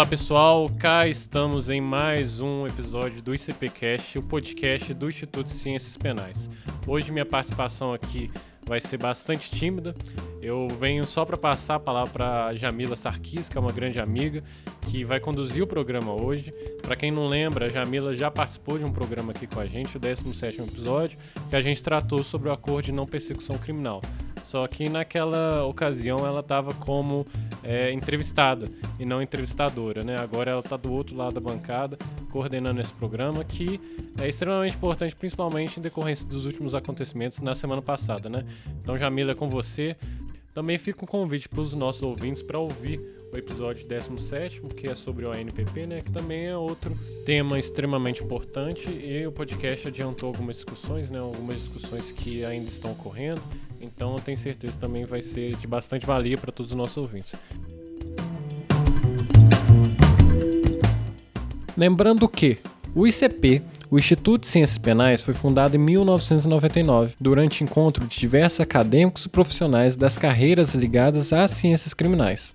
Olá pessoal, cá estamos em mais um episódio do ICPcast, o podcast do Instituto de Ciências Penais. Hoje minha participação aqui vai ser bastante tímida. Eu venho só para passar a palavra para Jamila Sarkis, que é uma grande amiga, que vai conduzir o programa hoje. Para quem não lembra, a Jamila já participou de um programa aqui com a gente, o 17º episódio, que a gente tratou sobre o acordo de não persecução criminal. Só que naquela ocasião ela estava como é, entrevistada e não entrevistadora, né? Agora ela está do outro lado da bancada, coordenando esse programa, que é extremamente importante, principalmente em decorrência dos últimos acontecimentos na semana passada, né? Então, Jamila, é com você. Também fica um convite para os nossos ouvintes para ouvir o episódio 17, que é sobre o ANPP, né, que também é outro tema extremamente importante e o podcast adiantou algumas discussões, né, algumas discussões que ainda estão ocorrendo, então eu tenho certeza que também vai ser de bastante valia para todos os nossos ouvintes. Lembrando que o ICP o Instituto de Ciências Penais foi fundado em 1999, durante encontro de diversos acadêmicos e profissionais das carreiras ligadas às ciências criminais.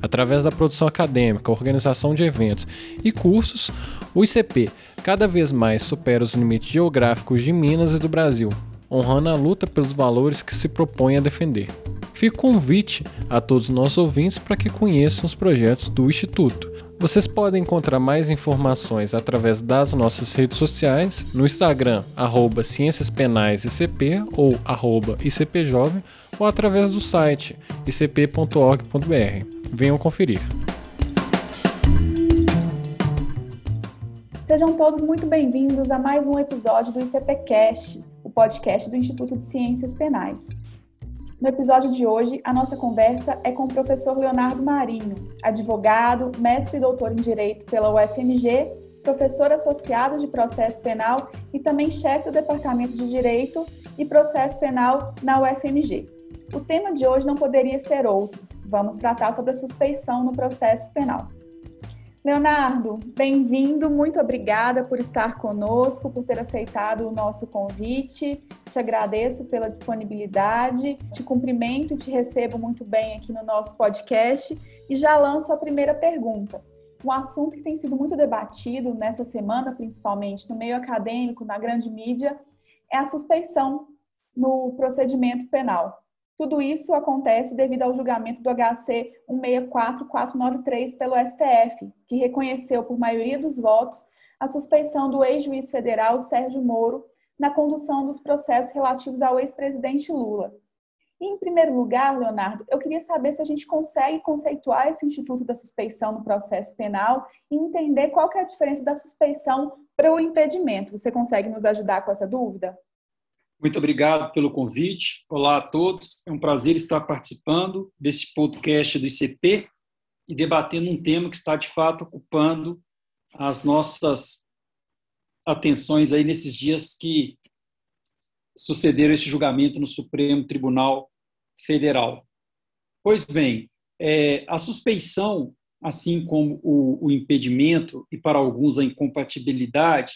Através da produção acadêmica, organização de eventos e cursos, o ICP cada vez mais supera os limites geográficos de Minas e do Brasil, honrando a luta pelos valores que se propõe a defender. Fica o convite a todos os nossos ouvintes para que conheçam os projetos do Instituto. Vocês podem encontrar mais informações através das nossas redes sociais, no Instagram, arroba Ciências Penais ICP ou arroba ICPjovem, ou através do site icp.org.br. Venham conferir. Sejam todos muito bem-vindos a mais um episódio do ICPcast, o podcast do Instituto de Ciências Penais. No episódio de hoje, a nossa conversa é com o professor Leonardo Marinho, advogado, mestre e doutor em Direito pela UFMG, professor associado de processo penal e também chefe do Departamento de Direito e Processo Penal na UFMG. O tema de hoje não poderia ser outro. Vamos tratar sobre a suspeição no processo penal. Leonardo, bem-vindo, muito obrigada por estar conosco, por ter aceitado o nosso convite. Te agradeço pela disponibilidade, te cumprimento e te recebo muito bem aqui no nosso podcast e já lanço a primeira pergunta. Um assunto que tem sido muito debatido nessa semana, principalmente no meio acadêmico, na grande mídia, é a suspeição no procedimento penal. Tudo isso acontece devido ao julgamento do HC 164493 pelo STF, que reconheceu por maioria dos votos a suspeição do ex-juiz federal Sérgio Moro na condução dos processos relativos ao ex-presidente Lula. E, em primeiro lugar, Leonardo, eu queria saber se a gente consegue conceituar esse instituto da suspeição no processo penal e entender qual é a diferença da suspeição para o impedimento. Você consegue nos ajudar com essa dúvida? Muito obrigado pelo convite. Olá a todos. É um prazer estar participando desse podcast do ICP e debatendo um tema que está de fato ocupando as nossas atenções aí nesses dias que sucederam esse julgamento no Supremo Tribunal Federal. Pois bem, é, a suspeição, assim como o, o impedimento e para alguns a incompatibilidade,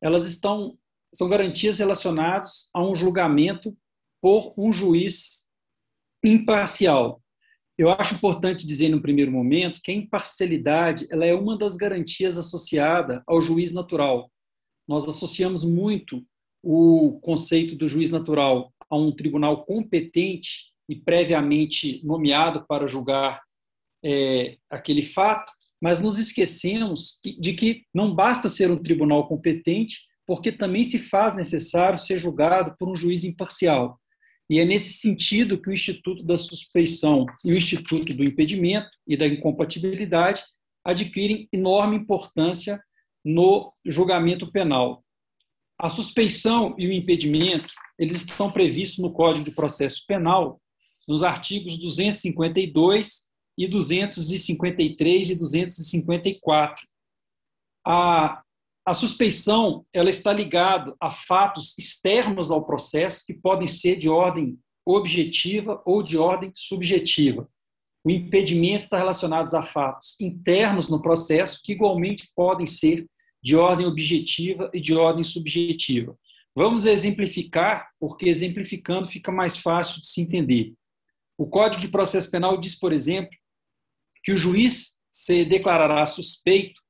elas estão são garantias relacionadas a um julgamento por um juiz imparcial. Eu acho importante dizer no primeiro momento que a imparcialidade ela é uma das garantias associada ao juiz natural. Nós associamos muito o conceito do juiz natural a um tribunal competente e previamente nomeado para julgar é, aquele fato, mas nos esquecemos de que não basta ser um tribunal competente, porque também se faz necessário ser julgado por um juiz imparcial. E é nesse sentido que o Instituto da Suspeição e o Instituto do Impedimento e da Incompatibilidade adquirem enorme importância no julgamento penal. A suspeição e o impedimento, eles estão previstos no Código de Processo Penal, nos artigos 252 e 253 e 254. A a suspeição ela está ligada a fatos externos ao processo que podem ser de ordem objetiva ou de ordem subjetiva. O impedimento está relacionado a fatos internos no processo que igualmente podem ser de ordem objetiva e de ordem subjetiva. Vamos exemplificar, porque exemplificando fica mais fácil de se entender. O Código de Processo Penal diz, por exemplo, que o juiz se declarará suspeito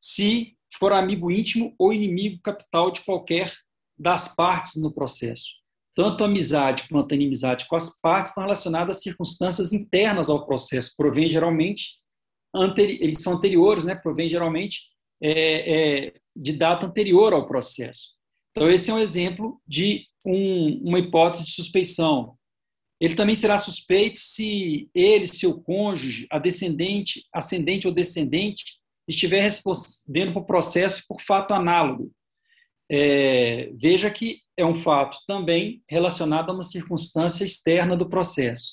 se for amigo íntimo ou inimigo capital de qualquer das partes no processo. Tanto a amizade quanto a inimizade com as partes estão relacionadas a circunstâncias internas ao processo, provém geralmente, eles são anteriores, né? provém geralmente é, é, de data anterior ao processo. Então, esse é um exemplo de um, uma hipótese de suspeição. Ele também será suspeito se ele, seu cônjuge, a descendente, ascendente ou descendente, estiver respondendo por processo por fato análogo. É, veja que é um fato também relacionado a uma circunstância externa do processo.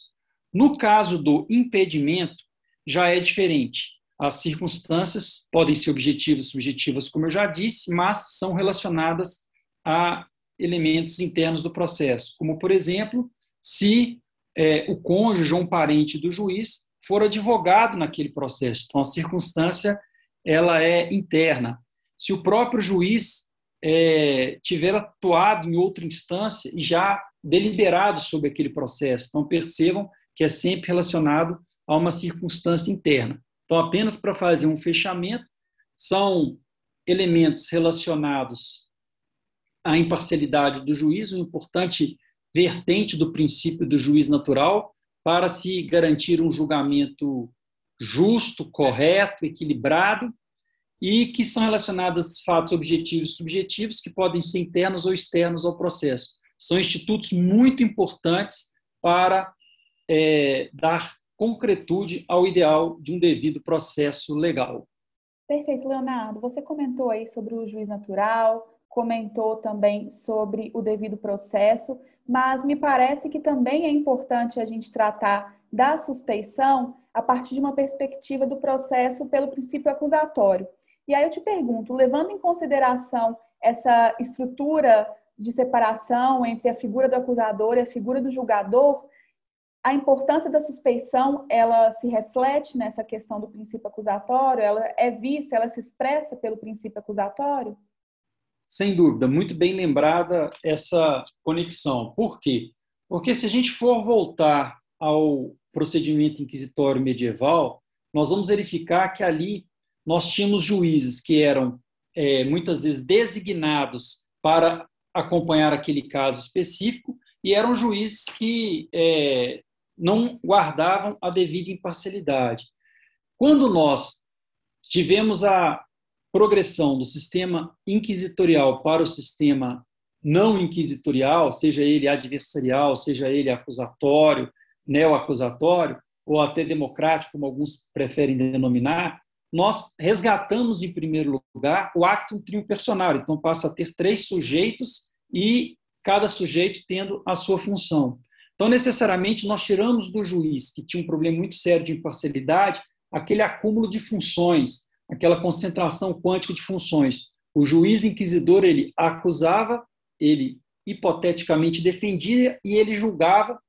No caso do impedimento, já é diferente. As circunstâncias podem ser objetivas e subjetivas, como eu já disse, mas são relacionadas a elementos internos do processo, como, por exemplo, se é, o cônjuge ou um parente do juiz for advogado naquele processo. Então, a circunstância ela é interna. Se o próprio juiz é, tiver atuado em outra instância e já deliberado sobre aquele processo, então percebam que é sempre relacionado a uma circunstância interna. Então, apenas para fazer um fechamento, são elementos relacionados à imparcialidade do juiz, um importante vertente do princípio do juiz natural, para se garantir um julgamento justo, correto, equilibrado, e que são relacionadas a fatos objetivos e subjetivos que podem ser internos ou externos ao processo. São institutos muito importantes para é, dar concretude ao ideal de um devido processo legal. Perfeito, Leonardo. Você comentou aí sobre o juiz natural, comentou também sobre o devido processo, mas me parece que também é importante a gente tratar da suspeição a partir de uma perspectiva do processo pelo princípio acusatório. E aí eu te pergunto, levando em consideração essa estrutura de separação entre a figura do acusador e a figura do julgador, a importância da suspeição, ela se reflete nessa questão do princípio acusatório? Ela é vista, ela se expressa pelo princípio acusatório? Sem dúvida, muito bem lembrada essa conexão. Por quê? Porque se a gente for voltar ao procedimento inquisitório medieval, nós vamos verificar que ali nós tínhamos juízes que eram é, muitas vezes designados para acompanhar aquele caso específico e eram juízes que é, não guardavam a devida imparcialidade. Quando nós tivemos a progressão do sistema inquisitorial para o sistema não inquisitorial, seja ele adversarial, seja ele acusatório, neoacusatório, ou até democrático, como alguns preferem denominar, nós resgatamos, em primeiro lugar, o acto trio personal. Então, passa a ter três sujeitos e cada sujeito tendo a sua função. Então, necessariamente, nós tiramos do juiz, que tinha um problema muito sério de imparcialidade, aquele acúmulo de funções, aquela concentração quântica de funções. O juiz inquisidor, ele acusava, ele hipoteticamente defendia e ele julgava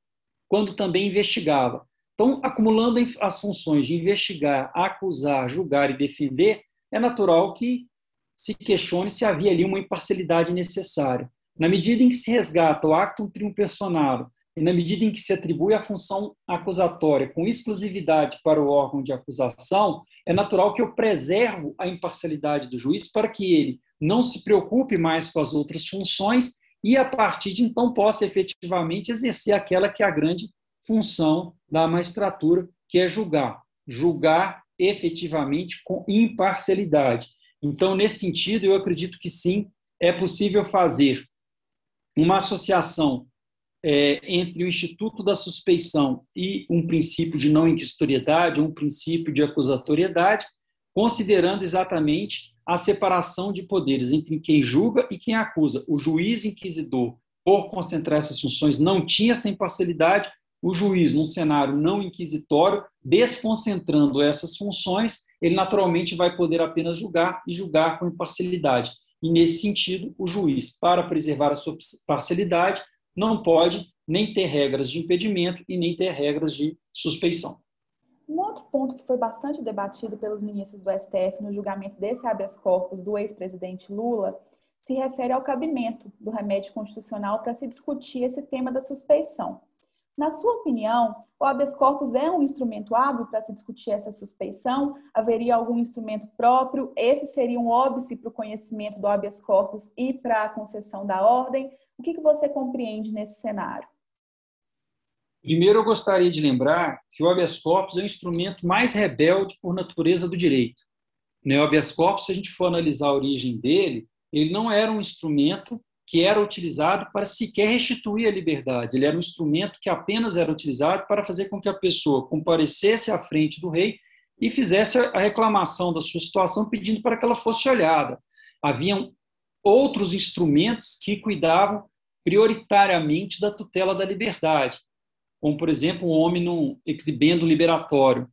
quando também investigava. Então, acumulando as funções de investigar, acusar, julgar e defender, é natural que se questione se havia ali uma imparcialidade necessária. Na medida em que se resgata o actum personarum e na medida em que se atribui a função acusatória com exclusividade para o órgão de acusação, é natural que eu preservo a imparcialidade do juiz para que ele não se preocupe mais com as outras funções e, a partir de então, possa efetivamente exercer aquela que é a grande função da magistratura, que é julgar. Julgar efetivamente com imparcialidade. Então, nesse sentido, eu acredito que sim, é possível fazer uma associação é, entre o Instituto da Suspeição e um princípio de não inquisitoriedade, um princípio de acusatoriedade, considerando exatamente a separação de poderes entre quem julga e quem acusa. O juiz inquisidor, por concentrar essas funções, não tinha essa imparcialidade, o juiz, num cenário não inquisitório, desconcentrando essas funções, ele naturalmente vai poder apenas julgar e julgar com imparcialidade. E, nesse sentido, o juiz, para preservar a sua parcialidade, não pode nem ter regras de impedimento e nem ter regras de suspeição. Outro ponto que foi bastante debatido pelos ministros do STF no julgamento desse habeas corpus do ex-presidente Lula se refere ao cabimento do remédio constitucional para se discutir esse tema da suspeição. Na sua opinião, o habeas corpus é um instrumento hábil para se discutir essa suspeição? Haveria algum instrumento próprio? Esse seria um óbice para o conhecimento do habeas corpus e para a concessão da ordem? O que, que você compreende nesse cenário? Primeiro, eu gostaria de lembrar que o habeas corpus é o instrumento mais rebelde por natureza do direito. Né, o habeas corpus, se a gente for analisar a origem dele, ele não era um instrumento que era utilizado para sequer restituir a liberdade. Ele era um instrumento que apenas era utilizado para fazer com que a pessoa comparecesse à frente do rei e fizesse a reclamação da sua situação, pedindo para que ela fosse olhada. Haviam outros instrumentos que cuidavam prioritariamente da tutela da liberdade, como, por exemplo, um homem num exibendo liberatório.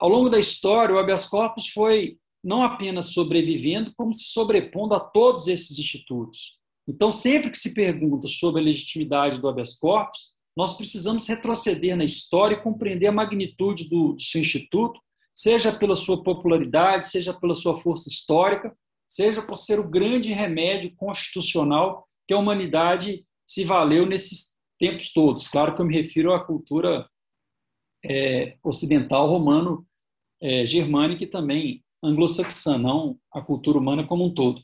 Ao longo da história, o habeas corpus foi não apenas sobrevivendo, como se sobrepondo a todos esses institutos. Então, sempre que se pergunta sobre a legitimidade do habeas corpus, nós precisamos retroceder na história e compreender a magnitude do, do seu instituto, seja pela sua popularidade, seja pela sua força histórica, seja por ser o grande remédio constitucional que a humanidade se valeu nesses tempos todos. Claro que eu me refiro à cultura é, ocidental romano é, germânica e também anglo-saxã, não a cultura humana como um todo.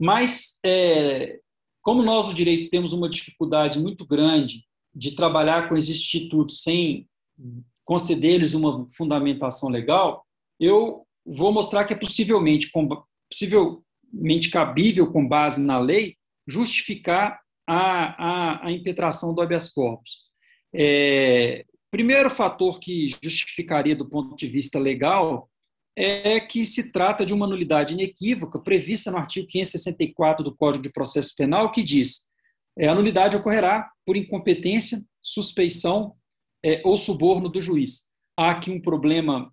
Mas, é, como nós, o direito, temos uma dificuldade muito grande de trabalhar com esses institutos sem conceder-lhes uma fundamentação legal, eu vou mostrar que é possivelmente, possivelmente cabível, com base na lei, justificar a, a, a impetração do habeas corpus. É, primeiro fator que justificaria do ponto de vista legal é que se trata de uma nulidade inequívoca prevista no artigo 564 do Código de Processo Penal, que diz é, a nulidade ocorrerá por incompetência, suspeição é, ou suborno do juiz. Há aqui um problema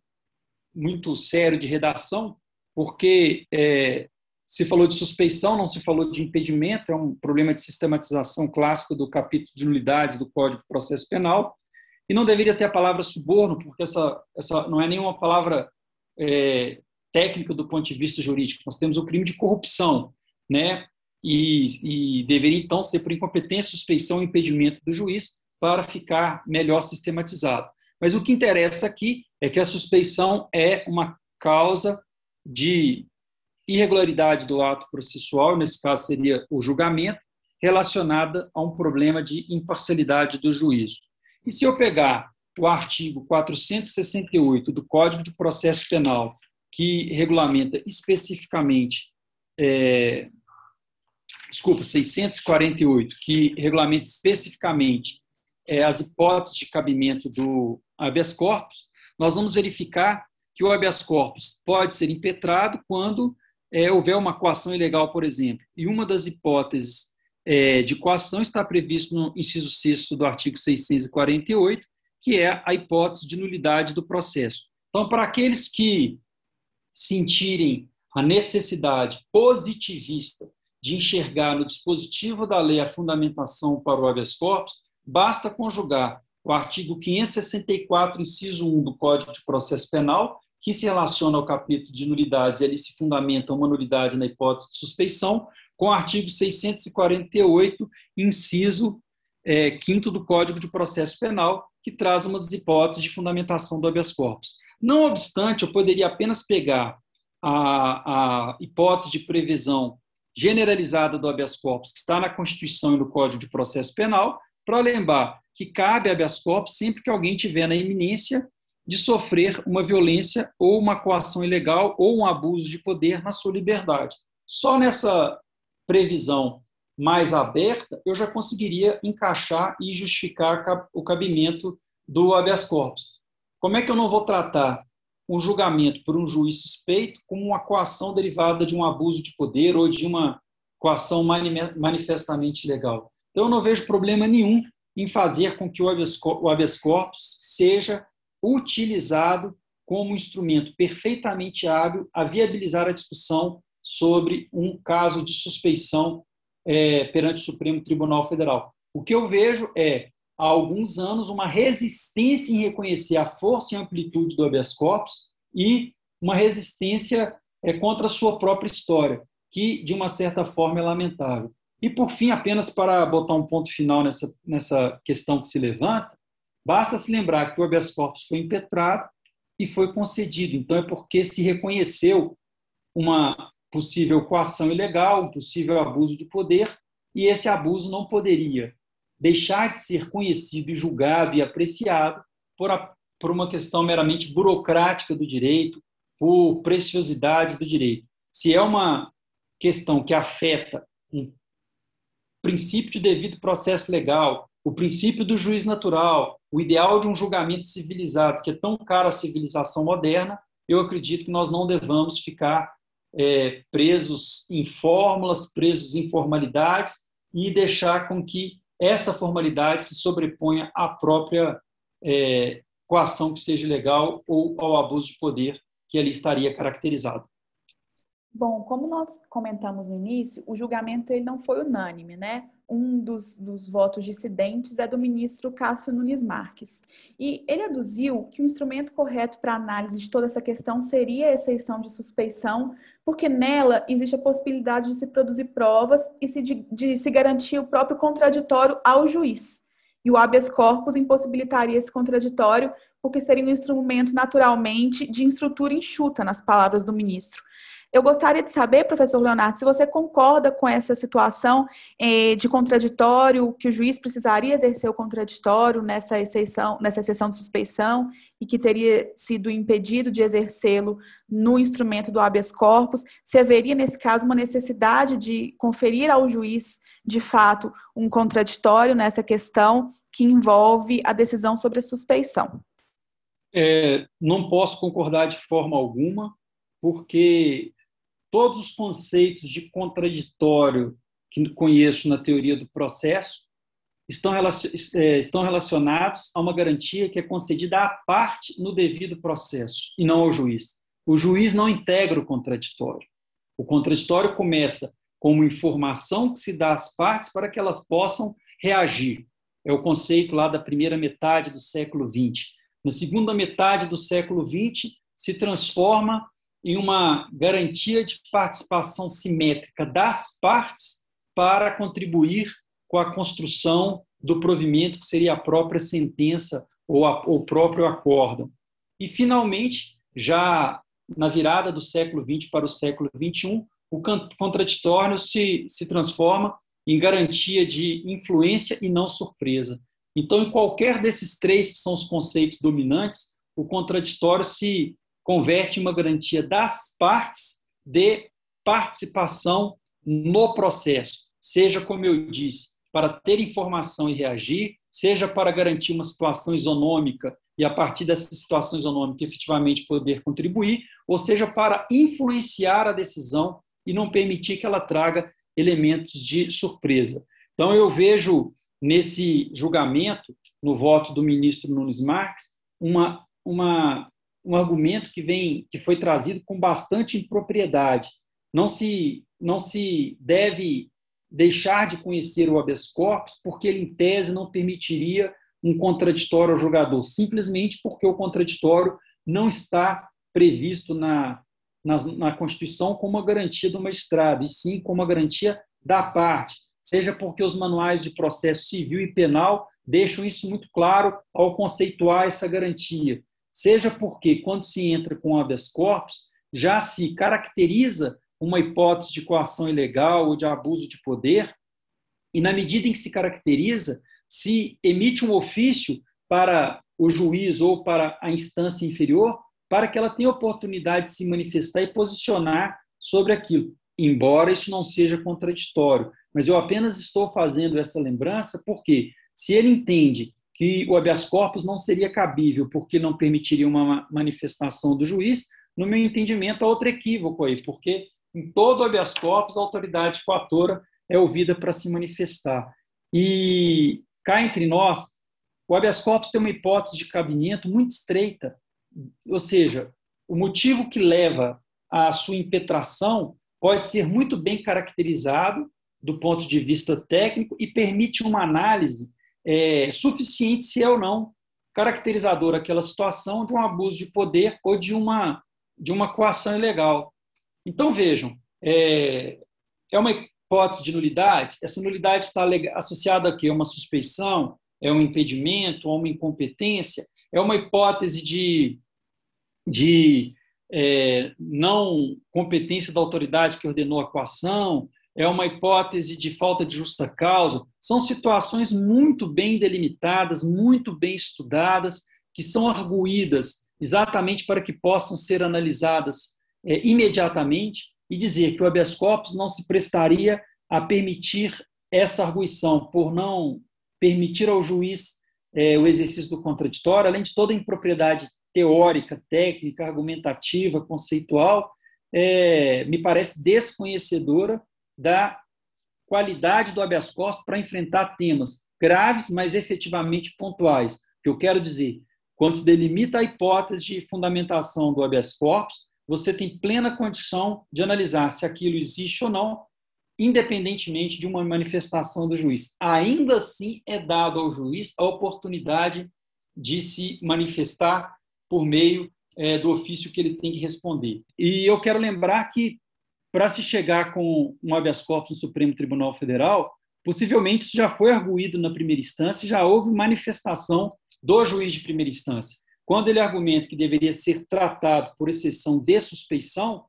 muito sério de redação, porque é, se falou de suspeição, não se falou de impedimento, é um problema de sistematização clássico do capítulo de nulidade do Código de Processo Penal, e não deveria ter a palavra suborno, porque essa, essa não é nenhuma palavra é, técnica do ponto de vista jurídico. Nós temos o crime de corrupção, né? E, e deveria então ser por incompetência, suspeição e impedimento do juiz para ficar melhor sistematizado. Mas o que interessa aqui é que a suspeição é uma causa de irregularidade do ato processual, nesse caso seria o julgamento, relacionada a um problema de imparcialidade do juízo. E se eu pegar o artigo 468 do Código de Processo Penal, que regulamenta especificamente, é, desculpa, 648, que regulamenta especificamente é, as hipóteses de cabimento do habeas corpus, nós vamos verificar que o habeas corpus pode ser impetrado quando é, houver uma coação ilegal, por exemplo. E uma das hipóteses é, de coação está previsto no inciso 6 do artigo 648, que é a hipótese de nulidade do processo. Então, para aqueles que sentirem a necessidade positivista de enxergar no dispositivo da lei a fundamentação para o habeas corpus, basta conjugar o artigo 564, inciso 1 do Código de Processo Penal, que se relaciona ao capítulo de nulidades, e ali se fundamenta uma nulidade na hipótese de suspeição, com o artigo 648, inciso é, 5 do Código de Processo Penal, que traz uma das hipóteses de fundamentação do habeas corpus. Não obstante, eu poderia apenas pegar a, a hipótese de previsão generalizada do habeas corpus, que está na Constituição e no Código de Processo Penal, para lembrar que cabe habeas corpus sempre que alguém tiver na iminência de sofrer uma violência ou uma coação ilegal ou um abuso de poder na sua liberdade. Só nessa previsão mais aberta, eu já conseguiria encaixar e justificar o cabimento do habeas corpus. Como é que eu não vou tratar um julgamento por um juiz suspeito como uma coação derivada de um abuso de poder ou de uma coação manifestamente ilegal? Então, eu não vejo problema nenhum em fazer com que o habeas corpus seja utilizado como instrumento perfeitamente hábil a viabilizar a discussão sobre um caso de suspeição é, perante o Supremo Tribunal Federal. O que eu vejo é, há alguns anos, uma resistência em reconhecer a força e amplitude do habeas corpus e uma resistência é, contra a sua própria história, que, de uma certa forma, é lamentável. E, por fim, apenas para botar um ponto final nessa, nessa questão que se levanta, basta se lembrar que o habeas corpus foi impetrado e foi concedido. Então, é porque se reconheceu uma possível coação ilegal, um possível abuso de poder, e esse abuso não poderia deixar de ser conhecido e julgado e apreciado por, a, por uma questão meramente burocrática do direito, por preciosidades do direito. Se é uma questão que afeta um princípio de devido processo legal, o princípio do juiz natural, o ideal de um julgamento civilizado, que é tão caro à civilização moderna, eu acredito que nós não devamos ficar é, presos em fórmulas, presos em formalidades e deixar com que essa formalidade se sobreponha à própria é, coação que seja legal ou ao abuso de poder que ali estaria caracterizado. Bom, como nós comentamos no início, o julgamento ele não foi unânime, né? Um dos, dos votos dissidentes é do ministro Cássio Nunes Marques. E ele aduziu que o instrumento correto para análise de toda essa questão seria a exceção de suspeição, porque nela existe a possibilidade de se produzir provas e se, de, de se garantir o próprio contraditório ao juiz. E o habeas corpus impossibilitaria esse contraditório, porque seria um instrumento naturalmente de estrutura enxuta, nas palavras do ministro. Eu gostaria de saber, professor Leonardo, se você concorda com essa situação eh, de contraditório, que o juiz precisaria exercer o contraditório nessa exceção, nessa exceção de suspeição e que teria sido impedido de exercê-lo no instrumento do habeas corpus, se haveria, nesse caso, uma necessidade de conferir ao juiz, de fato, um contraditório nessa questão que envolve a decisão sobre a suspeição. É, não posso concordar de forma alguma, porque todos os conceitos de contraditório que conheço na teoria do processo estão, é, estão relacionados a uma garantia que é concedida à parte no devido processo e não ao juiz. O juiz não integra o contraditório. O contraditório começa com uma informação que se dá às partes para que elas possam reagir. É o conceito lá da primeira metade do século XX. Na segunda metade do século XX, se transforma em uma garantia de participação simétrica das partes para contribuir com a construção do provimento que seria a própria sentença ou o próprio acórdão. E, finalmente, já na virada do século XX para o século XXI, o contraditório se, se transforma em garantia de influência e não surpresa. Então, em qualquer desses três que são os conceitos dominantes, o contraditório se converte uma garantia das partes de participação no processo, seja, como eu disse, para ter informação e reagir, seja para garantir uma situação isonômica e, a partir dessa situação isonômica, efetivamente poder contribuir, ou seja, para influenciar a decisão e não permitir que ela traga elementos de surpresa. Então, eu vejo nesse julgamento, no voto do ministro Nunes Marques, uma, uma um argumento que vem que foi trazido com bastante impropriedade. Não se não se deve deixar de conhecer o habeas corpus porque ele em tese não permitiria um contraditório ao jogador, simplesmente porque o contraditório não está previsto na, na, na Constituição como uma garantia do magistrado, e sim como uma garantia da parte, seja porque os manuais de processo civil e penal deixam isso muito claro ao conceituar essa garantia, seja porque, quando se entra com habeas corpus, já se caracteriza uma hipótese de coação ilegal ou de abuso de poder, e na medida em que se caracteriza, se emite um ofício para o juiz ou para a instância inferior, para que ela tenha oportunidade de se manifestar e posicionar sobre aquilo, embora isso não seja contraditório. Mas eu apenas estou fazendo essa lembrança porque, se ele entende que o habeas corpus não seria cabível porque não permitiria uma manifestação do juiz, no meu entendimento, há outro equívoco aí, porque em todo habeas corpus a autoridade coatora é ouvida para se manifestar. E cá entre nós, o habeas corpus tem uma hipótese de cabimento muito estreita, ou seja, o motivo que leva à sua impetração pode ser muito bem caracterizado do ponto de vista técnico e permite uma análise é, suficiente se é ou não caracterizador aquela situação de um abuso de poder ou de uma de uma coação ilegal. Então vejam, é, é uma hipótese de nulidade. Essa nulidade está associada a quê? Uma suspeição, é um impedimento, a uma incompetência, é uma hipótese de, de é, não competência da autoridade que ordenou a coação, é uma hipótese de falta de justa causa. São situações muito bem delimitadas, muito bem estudadas, que são arguídas exatamente para que possam ser analisadas é, imediatamente e dizer que o habeas corpus não se prestaria a permitir essa arguição por não permitir ao juiz é, o exercício do contraditório, além de toda a impropriedade teórica, técnica, argumentativa, conceitual, é, me parece desconhecedora da qualidade do habeas corpus para enfrentar temas graves, mas efetivamente pontuais. O que eu quero dizer, quando se delimita a hipótese de fundamentação do habeas corpus, você tem plena condição de analisar se aquilo existe ou não, independentemente de uma manifestação do juiz. Ainda assim, é dado ao juiz a oportunidade de se manifestar por meio é, do ofício que ele tem que responder. E eu quero lembrar que para se chegar com um habeas corpus no Supremo Tribunal Federal, possivelmente isso já foi arguído na primeira instância, já houve manifestação do juiz de primeira instância. Quando ele argumenta que deveria ser tratado por exceção de suspeição,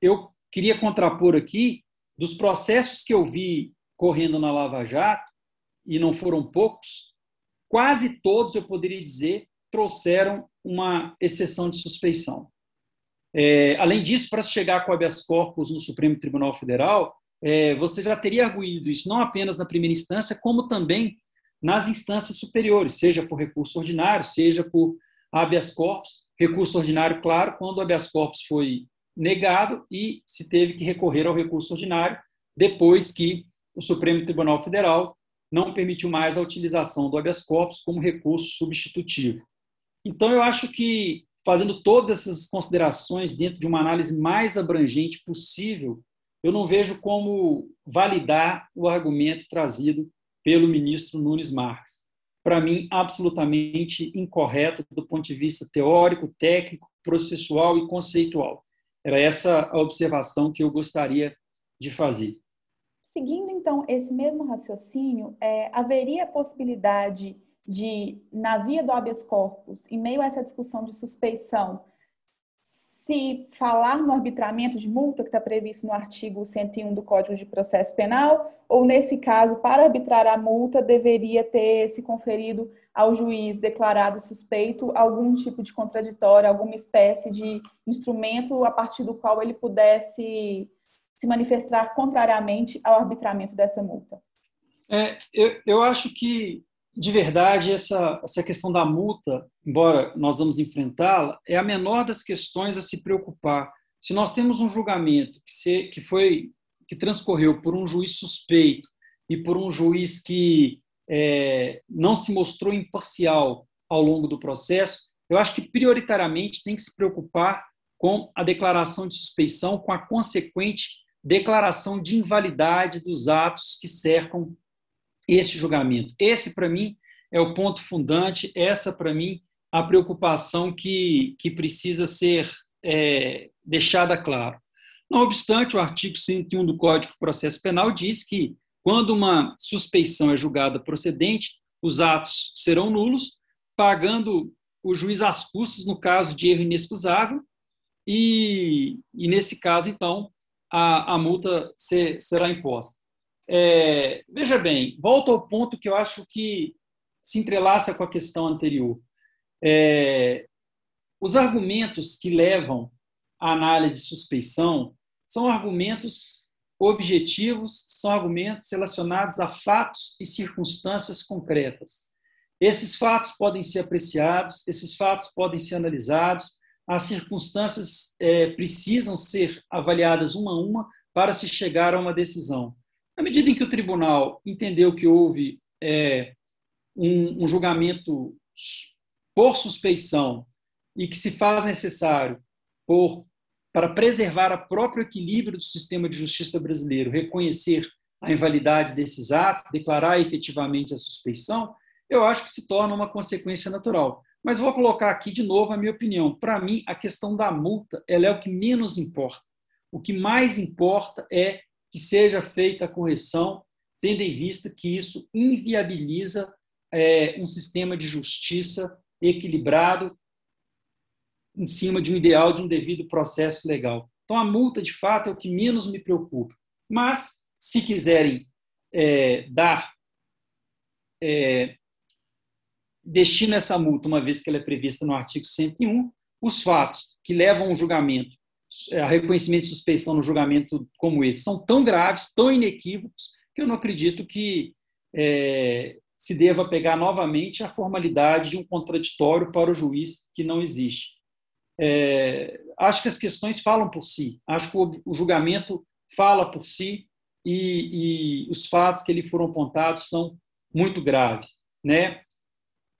eu queria contrapor aqui dos processos que eu vi correndo na Lava Jato, e não foram poucos, quase todos, eu poderia dizer, trouxeram uma exceção de suspeição. É, além disso, para chegar com habeas corpus no Supremo Tribunal Federal, é, você já teria arguído isso não apenas na primeira instância, como também nas instâncias superiores, seja por recurso ordinário, seja por habeas corpus. Recurso ordinário, claro, quando o habeas corpus foi negado e se teve que recorrer ao recurso ordinário depois que o Supremo Tribunal Federal não permitiu mais a utilização do habeas corpus como recurso substitutivo. Então, eu acho que fazendo todas essas considerações dentro de uma análise mais abrangente possível, eu não vejo como validar o argumento trazido pelo ministro Nunes Marques. Para mim, absolutamente incorreto do ponto de vista teórico, técnico, processual e conceitual. Era essa a observação que eu gostaria de fazer. Seguindo, então, esse mesmo raciocínio, é, haveria a possibilidade de, na via do habeas corpus, em meio a essa discussão de suspeição, se falar no arbitramento de multa que está previsto no artigo 101 do Código de Processo Penal, ou nesse caso, para arbitrar a multa, deveria ter se conferido ao juiz declarado suspeito algum tipo de contraditório, alguma espécie de instrumento a partir do qual ele pudesse se manifestar contrariamente ao arbitramento dessa multa. É, eu, eu acho que de verdade, essa, essa questão da multa, embora nós vamos enfrentá-la, é a menor das questões a se preocupar. Se nós temos um julgamento que, se, que foi que transcorreu por um juiz suspeito e por um juiz que é, não se mostrou imparcial ao longo do processo, eu acho que prioritariamente tem que se preocupar com a declaração de suspeição, com a consequente declaração de invalidade dos atos que cercam esse julgamento. Esse, para mim, é o ponto fundante, essa, para mim, a preocupação que, que precisa ser é, deixada clara. Não obstante, o artigo 101 do Código de Processo Penal diz que, quando uma suspeição é julgada procedente, os atos serão nulos, pagando o juiz as custas no caso de erro inexcusável, e, e nesse caso, então, a, a multa ser, será imposta. É, veja bem, volto ao ponto que eu acho que se entrelaça com a questão anterior. É, os argumentos que levam à análise de suspeição são argumentos objetivos, são argumentos relacionados a fatos e circunstâncias concretas. Esses fatos podem ser apreciados, esses fatos podem ser analisados, as circunstâncias é, precisam ser avaliadas uma a uma para se chegar a uma decisão. Na medida em que o tribunal entendeu que houve é, um, um julgamento por suspeição e que se faz necessário por para preservar o próprio equilíbrio do sistema de justiça brasileiro, reconhecer a invalidade desses atos, declarar efetivamente a suspeição, eu acho que se torna uma consequência natural. Mas vou colocar aqui de novo a minha opinião. Para mim, a questão da multa ela é o que menos importa. O que mais importa é que seja feita a correção, tendo em vista que isso inviabiliza é, um sistema de justiça equilibrado em cima de um ideal de um devido processo legal. Então, a multa, de fato, é o que menos me preocupa. Mas, se quiserem é, dar é, destino essa multa, uma vez que ela é prevista no artigo 101, os fatos que levam ao julgamento, a reconhecimento de suspeição no julgamento como esse, são tão graves, tão inequívocos, que eu não acredito que é, se deva pegar novamente a formalidade de um contraditório para o juiz que não existe. É, acho que as questões falam por si, acho que o, o julgamento fala por si e, e, os fatos que lhe foram apontados são muito graves. Né?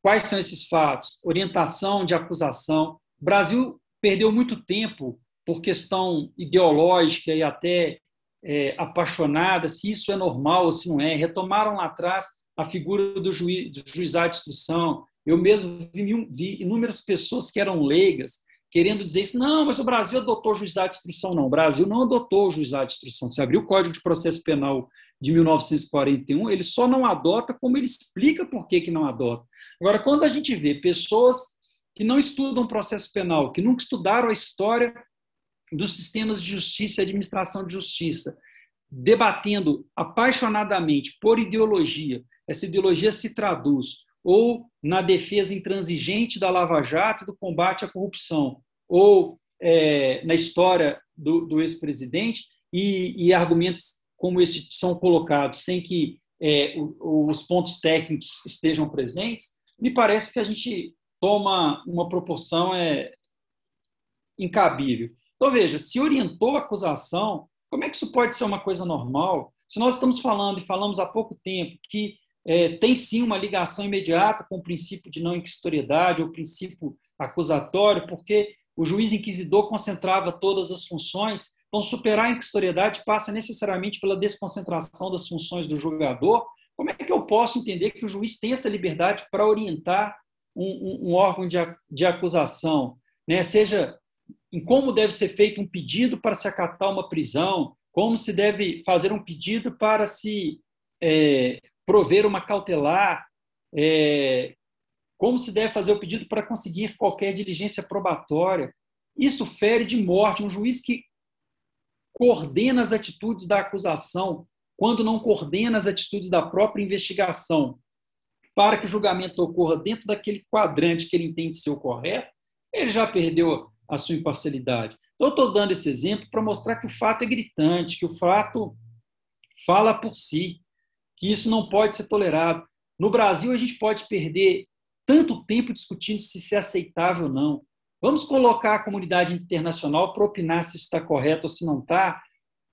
Quais são esses fatos? Orientação de acusação. O Brasil perdeu muito tempo por questão ideológica e até é, apaixonada, se isso é normal ou se não é. Retomaram lá atrás a figura do, juiz, do juizado de instrução. Eu mesmo vi, vi inúmeras pessoas que eram leigas querendo dizer isso. Não, mas o Brasil adotou o juizado de instrução. Não, o Brasil não adotou o juizado de instrução. Se abriu o Código de Processo Penal de 1941, ele só não adota como ele explica por que, que não adota. Agora, quando a gente vê pessoas que não estudam processo penal, que nunca estudaram a história dos sistemas de justiça e administração de justiça, debatendo apaixonadamente por ideologia, essa ideologia se traduz ou na defesa intransigente da Lava Jato e do combate à corrupção, ou é, na história do, do ex-presidente, e, e, argumentos como esse são colocados sem que é, os pontos técnicos estejam presentes, me parece que a gente toma uma proporção é, incabível. Então, veja, se orientou a acusação, como é que isso pode ser uma coisa normal? Se nós estamos falando, e falamos há pouco tempo, que é, tem sim uma ligação imediata com o princípio de não inquisitoriedade, ou princípio acusatório, porque o juiz inquisidor concentrava todas as funções. Então, superar a inquisitoriedade passa necessariamente pela desconcentração das funções do julgador. Como é que eu posso entender que o juiz tem essa liberdade para orientar um, um, um órgão de, de acusação? Né? Seja em como deve ser feito um pedido para se acatar uma prisão, como se deve fazer um pedido para se é, prover uma cautelar, é, como se deve fazer o pedido para conseguir qualquer diligência probatória. Isso fere de morte um juiz que coordena as atitudes da acusação, quando não coordena as atitudes da própria investigação, para que o julgamento ocorra dentro daquele quadrante que ele entende ser o correto, ele já perdeu a sua imparcialidade. Então, eu estou dando esse exemplo para mostrar que o fato é gritante, que o fato fala por si que isso não pode ser tolerado. No Brasil, a gente pode perder tanto tempo discutindo se isso é aceitável ou não. Vamos colocar a comunidade internacional para opinar se isso está correto ou se não está,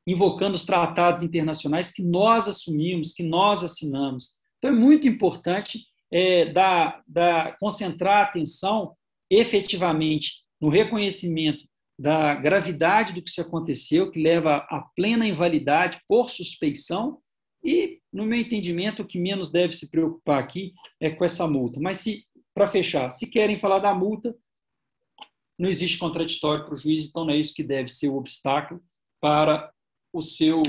invocando os tratados internacionais que nós assumimos, que nós assinamos. Então, é muito importante é, dar, dar, concentrar a atenção efetivamente no reconhecimento da gravidade do que se aconteceu, que leva à plena invalidade por suspeição, e, no meu entendimento, o que menos deve se preocupar aqui é com essa multa. Mas, se para fechar, se querem falar da multa, não existe contraditório para o juiz, então não é isso que deve ser o obstáculo para o seu,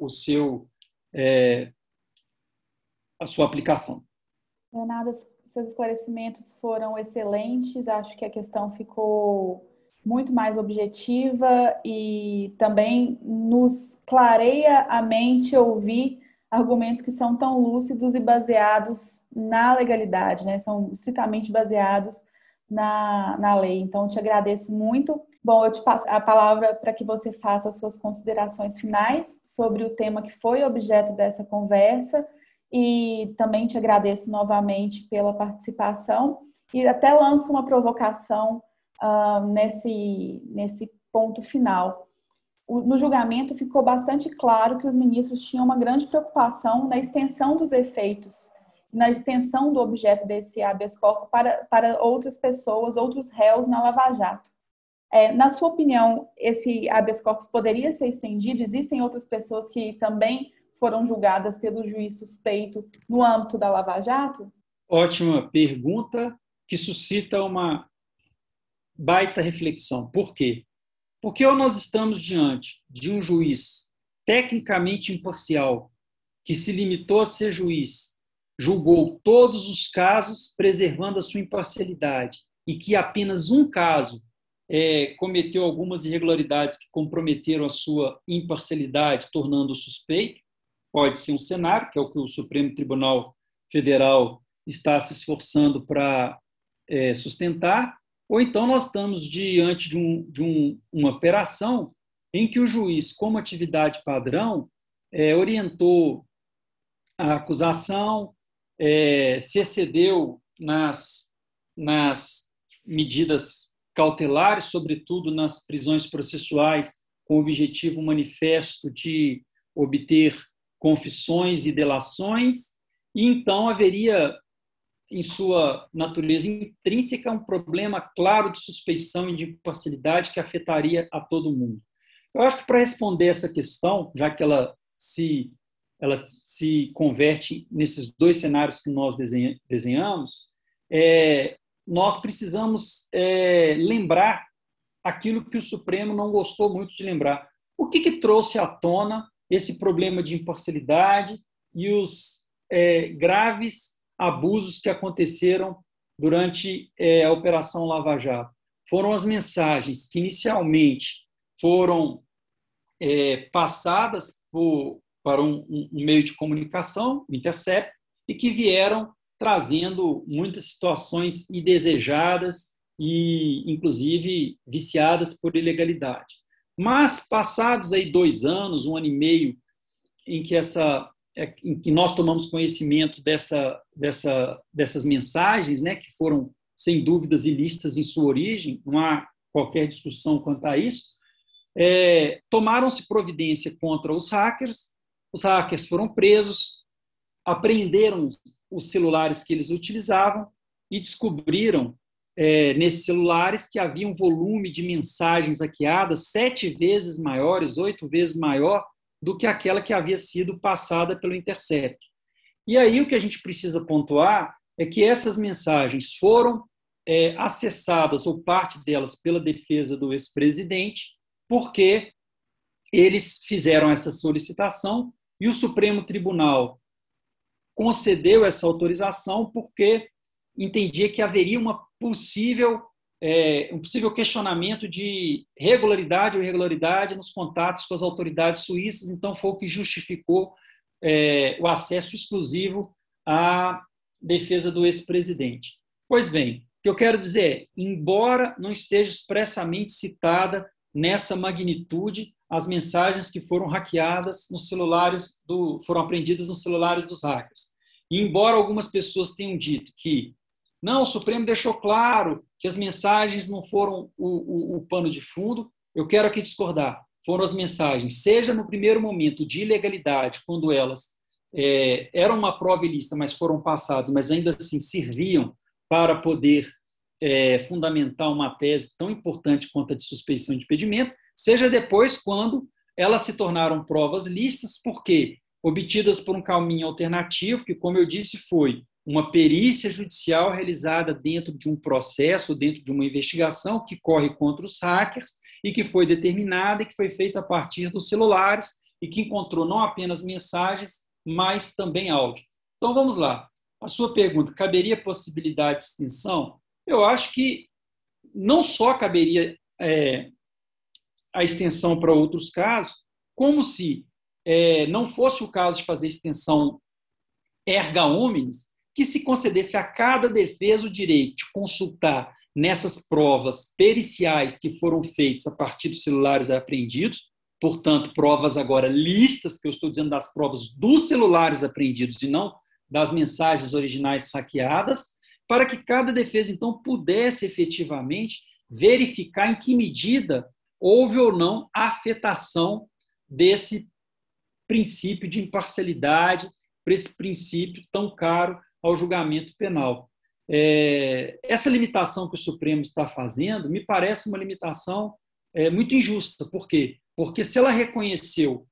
o seu, é, a sua aplicação. Leonardo, seus esclarecimentos foram excelentes. Acho que a questão ficou muito mais objetiva e também nos clareia a mente ouvir argumentos que são tão lúcidos e baseados na legalidade, né? São estritamente baseados na, na lei. Então, te agradeço muito. Bom, eu te passo a palavra para que você faça as suas considerações finais sobre o tema que foi objeto dessa conversa e também te agradeço novamente pela participação e até lanço uma provocação uh, nesse, nesse ponto final no julgamento ficou bastante claro que os ministros tinham uma grande preocupação na extensão dos efeitos na extensão do objeto desse habeas corpus para, para outras pessoas, outros réus na Lava Jato. É, na sua opinião, esse habeas corpus poderia ser estendido? Existem outras pessoas que também foram julgadas pelo juiz suspeito no âmbito da Lava Jato? Ótima pergunta que suscita uma baita reflexão. Por quê? Porque nós estamos diante de um juiz tecnicamente imparcial que se limitou a ser juiz julgou todos os casos preservando a sua imparcialidade e que apenas um caso é, cometeu algumas irregularidades que comprometeram a sua imparcialidade, tornando-o suspeito, pode ser um cenário, que é o que o Supremo Tribunal Federal está se esforçando para é, sustentar, ou então nós estamos diante de, um, de um, uma operação em que o juiz, como atividade padrão, é, orientou a acusação, é, se excedeu nas, nas medidas cautelares, sobretudo nas prisões processuais, com o objetivo manifesto de obter confissões e delações, e então haveria, em sua natureza intrínseca, um problema claro de suspeição e de imparcialidade que afetaria a todo mundo. Eu acho que para responder essa questão, já que ela se ela se converte nesses dois cenários que nós desenhamos, é, nós precisamos é, lembrar aquilo que o Supremo não gostou muito de lembrar. O que, que trouxe à tona esse problema de imparcialidade e os é, graves abusos que aconteceram durante é, a Operação Lava Jato? Foram as mensagens que inicialmente foram é, passadas por, para um, um, meio de comunicação, o Intercept, e que vieram trazendo muitas situações indesejadas e, inclusive, viciadas por ilegalidade. Mas, passados aí dois anos, um ano e meio, em que, essa, é, em que nós tomamos conhecimento dessa, dessa, dessas mensagens, né, que foram, sem dúvidas, ilícitas em sua origem, não há qualquer discussão quanto a isso, é, tomaram-se providência contra os hackers os hackers foram presos, apreenderam os celulares que eles utilizavam e descobriram é, nesses celulares que havia um volume de mensagens hackeadas sete vezes maiores, oito vezes maior do que aquela que havia sido passada pelo Intercept. E aí o que a gente precisa pontuar é que essas mensagens foram é, acessadas, ou parte delas, pela defesa do ex-presidente, porque eles fizeram essa solicitação e o Supremo Tribunal concedeu essa autorização porque entendia que haveria uma possível é, um possível questionamento de regularidade ou irregularidade nos contatos com as autoridades suíças, então foi o que justificou é, o acesso exclusivo à defesa do ex-presidente. Pois bem, o que eu quero dizer é, embora não esteja expressamente citada nessa magnitude, as mensagens que foram hackeadas nos celulares do, foram apreendidas nos celulares dos hackers. E embora algumas pessoas tenham dito que não, o Supremo deixou claro que as mensagens não foram o, o, o pano de fundo, eu quero aqui discordar. Foram as mensagens, seja no primeiro momento de ilegalidade, quando elas é, eram uma prova ilícita, mas foram passadas, mas ainda assim serviam para poder é, fundamentar uma tese tão importante quanto a de suspeição de impedimento, seja depois quando elas se tornaram provas listas, porque obtidas por um caminho alternativo, que, como eu disse, foi uma perícia judicial realizada dentro de um processo, dentro de uma investigação que corre contra os hackers e que foi determinada e que foi feita a partir dos celulares e que encontrou não apenas mensagens, mas também áudio. Então vamos lá. A sua pergunta, caberia possibilidade de extinção? Eu acho que não só caberia é, a extensão para outros casos, como se é, não fosse o caso de fazer extensão erga omnes, que se concedesse a cada defesa o direito de consultar nessas provas periciais que foram feitas a partir dos celulares apreendidos, portanto, provas agora listas, que eu estou dizendo das provas dos celulares apreendidos e não das mensagens originais hackeadas, para que cada defesa, então, pudesse efetivamente verificar em que medida houve ou não afetação desse princípio de imparcialidade, para esse princípio tão caro ao julgamento penal. É, essa limitação que o Supremo está fazendo me parece uma limitação é, muito injusta. Por quê? Porque se ela reconheceu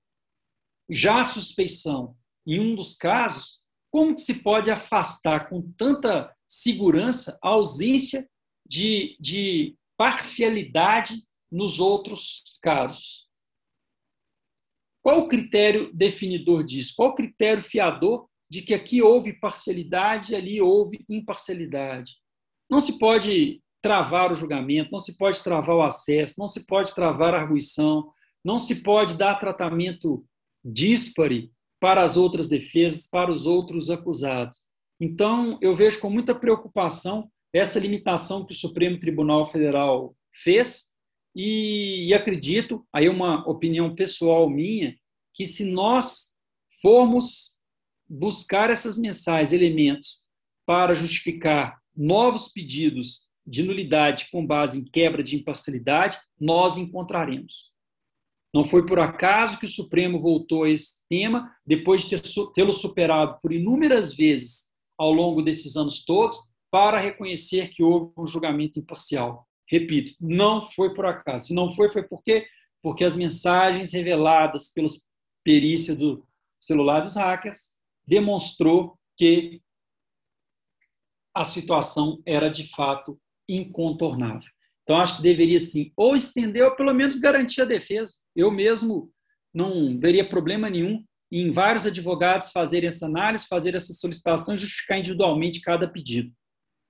já a suspeição em um dos casos, como que se pode afastar com tanta segurança a ausência de, de parcialidade nos outros casos? Qual o critério definidor disso? Qual o critério fiador de que aqui houve parcialidade e ali houve imparcialidade? Não se pode travar o julgamento, não se pode travar o acesso, não se pode travar a arguição, não se pode dar tratamento díspare para as outras defesas, para os outros acusados. Então, eu vejo com muita preocupação essa limitação que o Supremo Tribunal Federal fez e, e acredito, aí é uma opinião pessoal minha, que se nós formos buscar essas mensais, elementos, para justificar novos pedidos de nulidade com base em quebra de imparcialidade, nós encontraremos. Não foi por acaso que o Supremo voltou a esse tema, depois de tê-lo superado por inúmeras vezes ao longo desses anos todos, para reconhecer que houve um julgamento imparcial. Repito, não foi por acaso. Se não foi, foi porque porque as mensagens reveladas pelos perícia do celular dos hackers demonstrou que a situação era de fato incontornável. Então, acho que deveria sim, ou estender, ou pelo menos garantir a defesa. Eu mesmo não veria problema nenhum em vários advogados fazerem essa análise, fazer essa solicitação e justificar individualmente cada pedido.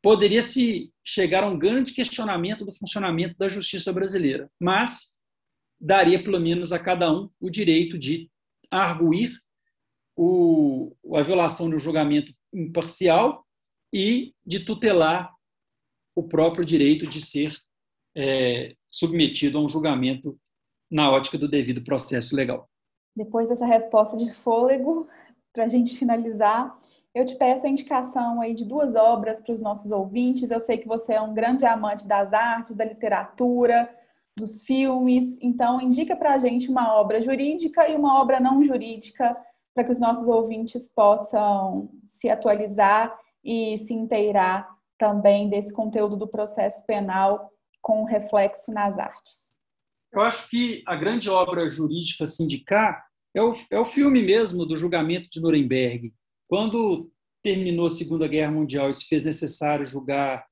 Poderia-se chegar a um grande questionamento do funcionamento da justiça brasileira, mas daria pelo menos a cada um o direito de arguir o, a violação do julgamento imparcial e de tutelar o próprio direito de ser é, submetido a um julgamento na ótica do devido processo legal. Depois dessa resposta de fôlego, para a gente finalizar, eu te peço a indicação aí de duas obras para os nossos ouvintes. Eu sei que você é um grande amante das artes, da literatura, dos filmes, então indica para a gente uma obra jurídica e uma obra não jurídica para que os nossos ouvintes possam se atualizar e se inteirar também desse conteúdo do processo penal com reflexo nas artes. Eu acho que a grande obra jurídica a indicar é o, é o filme mesmo do julgamento de Nuremberg. Quando terminou a Segunda Guerra Mundial e se fez necessário julgar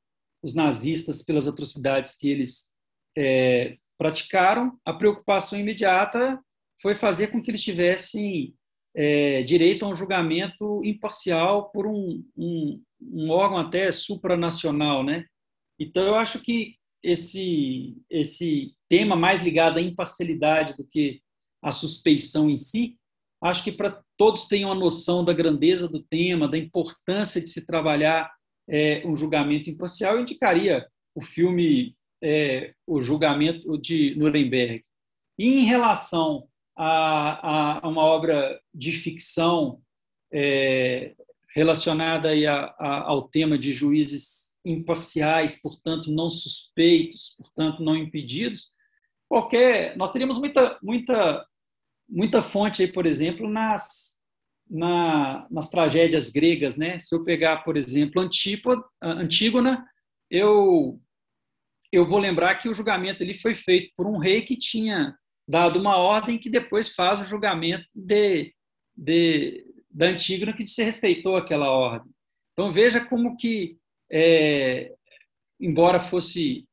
os nazistas pelas atrocidades que eles é, praticaram, a preocupação imediata foi fazer com que eles tivessem é, direito a um julgamento imparcial por um, um, um órgão até supranacional, né? Então eu acho que esse esse tema mais ligado à imparcialidade do que à suspeição em si, acho que para todos tenham a noção da grandeza do tema, da importância de se trabalhar é, um julgamento imparcial, eu indicaria o filme é, o julgamento de Nuremberg. E em relação a, a uma obra de ficção é, relacionada a, a, ao tema de juízes imparciais, portanto não suspeitos, portanto não impedidos, qualquer nós teríamos muita muita muita fonte aí, por exemplo, nas na, nas tragédias gregas, né? Se eu pegar, por exemplo, Antígona, eu eu vou lembrar que o julgamento ali foi feito por um rei que tinha dado uma ordem que depois faz o julgamento de, de da Antígona que se respeitou aquela ordem. Então veja como que, é, embora fosse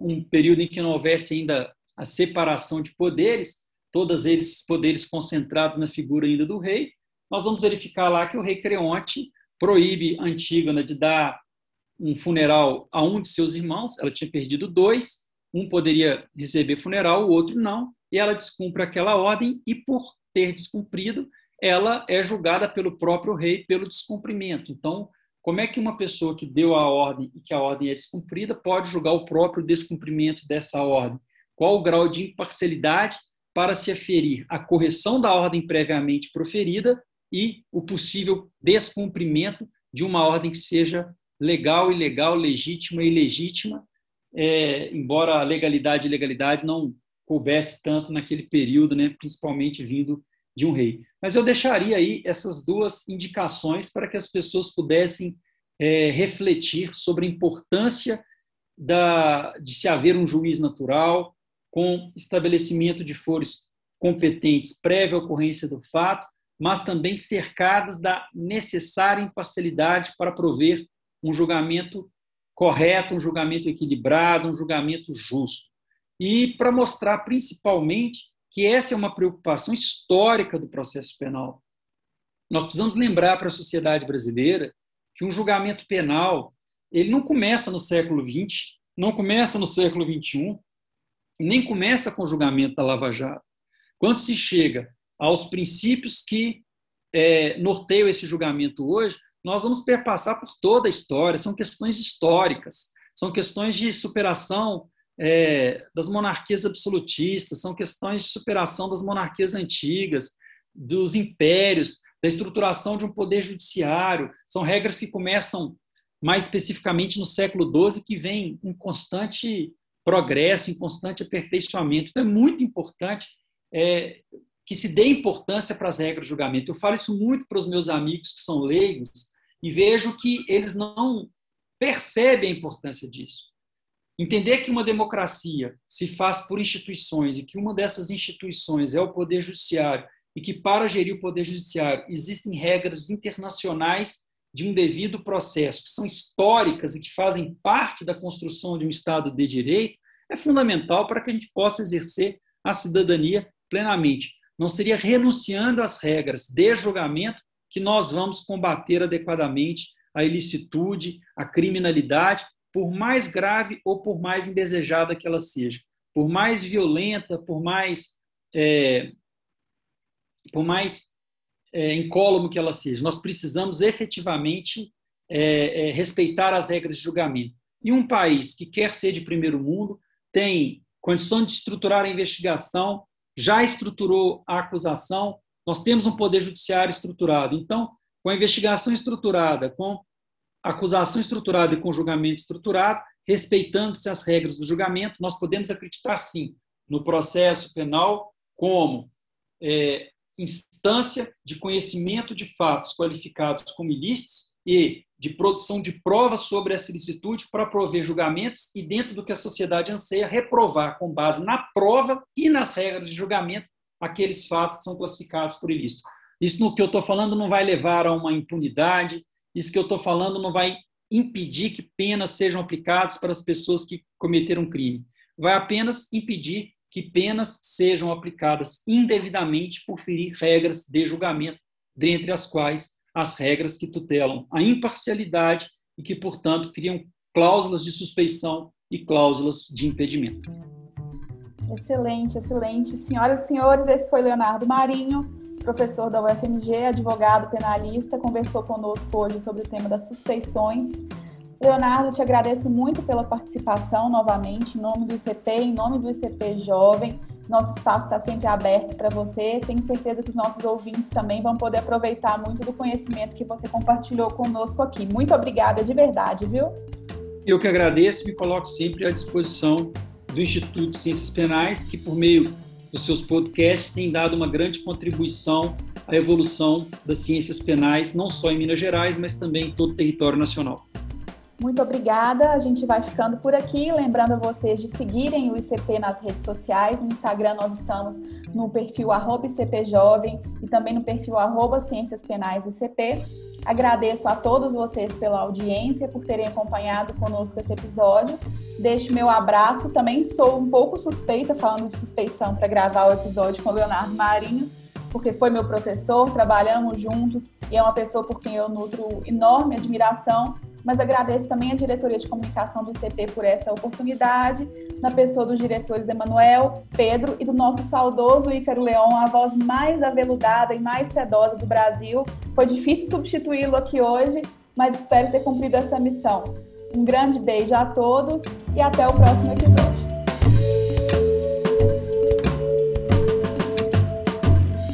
um período em que não houvesse ainda a separação de poderes, todos eles poderes concentrados na figura ainda do rei, nós vamos verificar lá que o rei Creonte proíbe Antígona de dar um funeral a um de seus irmãos, ela tinha perdido dois, um poderia receber funeral, o outro não, e ela descumpre aquela ordem, e por ter descumprido, ela é julgada pelo próprio rei pelo descumprimento. Então, como é que uma pessoa que deu a ordem e que a ordem é descumprida pode julgar o próprio descumprimento dessa ordem? Qual o grau de imparcialidade para se aferir a correção da ordem previamente proferida e o possível descumprimento de uma ordem que seja legal, ilegal, legítima e ilegítima, é, embora a legalidade e ilegalidade não coubesse tanto naquele período, né, principalmente vindo de um rei. Mas eu deixaria aí essas duas indicações para que as pessoas pudessem é, refletir sobre a importância da, de se haver um juiz natural, com estabelecimento de fores competentes prévia ocorrência do fato, mas também cercadas da necessária imparcialidade para prover um julgamento correto, um julgamento equilibrado, um julgamento justo. E para mostrar principalmente que essa é uma preocupação histórica do processo penal. Nós precisamos lembrar para a sociedade brasileira que um julgamento penal ele não começa no século XX, não começa no século XXI, nem começa com o julgamento da Lava Jato. Quando se chega aos princípios que é, norteiam esse julgamento hoje, nós vamos perpassar por toda a história, são questões históricas, são questões de superação é, das monarquias absolutistas, são questões de superação das monarquias antigas, dos impérios, da estruturação de um poder judiciário, são regras que começam mais especificamente no século XII, que vem em constante progresso, em constante aperfeiçoamento. Então, é muito importante é, que se dê importância para as regras de julgamento. Eu falo isso muito para os meus amigos que são leigos e vejo que eles não percebem a importância disso. Entender que uma democracia se faz por instituições e que uma dessas instituições é o Poder Judiciário e que, para gerir o Poder Judiciário, existem regras internacionais de um devido processo, que são históricas e que fazem parte da construção de um Estado de direito, é fundamental para que a gente possa exercer a cidadania plenamente. Não seria renunciando às regras de julgamento que nós vamos combater adequadamente a ilicitude, a criminalidade por mais grave ou por mais indesejada que ela seja, por mais violenta, por mais é, por mais é, incólume que ela seja, nós precisamos efetivamente é, é, respeitar as regras de julgamento. E um país que quer ser de primeiro mundo tem condição de estruturar a investigação, já estruturou a acusação, nós temos um poder judiciário estruturado. Então, com a investigação estruturada, com acusação estruturada e com julgamento estruturado, respeitando-se as regras do julgamento, nós podemos acreditar, sim, no processo penal como é, instância de conhecimento de fatos qualificados como ilícitos e de produção de provas sobre essa ilicitude para prover julgamentos e, dentro do que a sociedade anseia, reprovar com base na prova e nas regras de julgamento aqueles fatos que são classificados por ilícito. Isso no que eu estou falando não vai levar a uma impunidade, isso que eu estou falando não vai impedir que penas sejam aplicadas para as pessoas que cometeram crime. Vai apenas impedir que penas sejam aplicadas indevidamente por ferir regras de julgamento, dentre as quais as regras que tutelam a imparcialidade e que, portanto, criam cláusulas de suspeição e cláusulas de impedimento. Excelente, excelente. Senhoras e senhores, esse foi Leonardo Marinho, professor da UFMG, advogado penalista, conversou conosco hoje sobre o tema das suspeições. Leonardo, te agradeço muito pela participação novamente, em nome do ICP, em nome do ICP Jovem. Nosso espaço está sempre aberto para você. Tenho certeza que os nossos ouvintes também vão poder aproveitar muito do conhecimento que você compartilhou conosco aqui. Muito obrigada de verdade, viu? Eu que agradeço e me coloco sempre à disposição do Instituto de Ciências Penais, que por meio dos seus podcasts têm dado uma grande contribuição à evolução das ciências penais, não só em Minas Gerais, mas também em todo o território nacional. Muito obrigada. A gente vai ficando por aqui. Lembrando a vocês de seguirem o ICP nas redes sociais. No Instagram nós estamos no perfil ICPJovem e também no perfil Ciências Penais ICP. Agradeço a todos vocês pela audiência, por terem acompanhado conosco esse episódio. Deixo meu abraço. Também sou um pouco suspeita, falando de suspeição, para gravar o episódio com o Leonardo Marinho, porque foi meu professor, trabalhamos juntos e é uma pessoa por quem eu nutro enorme admiração mas agradeço também a diretoria de comunicação do ICP por essa oportunidade, na pessoa dos diretores Emanuel, Pedro e do nosso saudoso Ícaro Leão, a voz mais aveludada e mais sedosa do Brasil. Foi difícil substituí-lo aqui hoje, mas espero ter cumprido essa missão. Um grande beijo a todos e até o próximo episódio.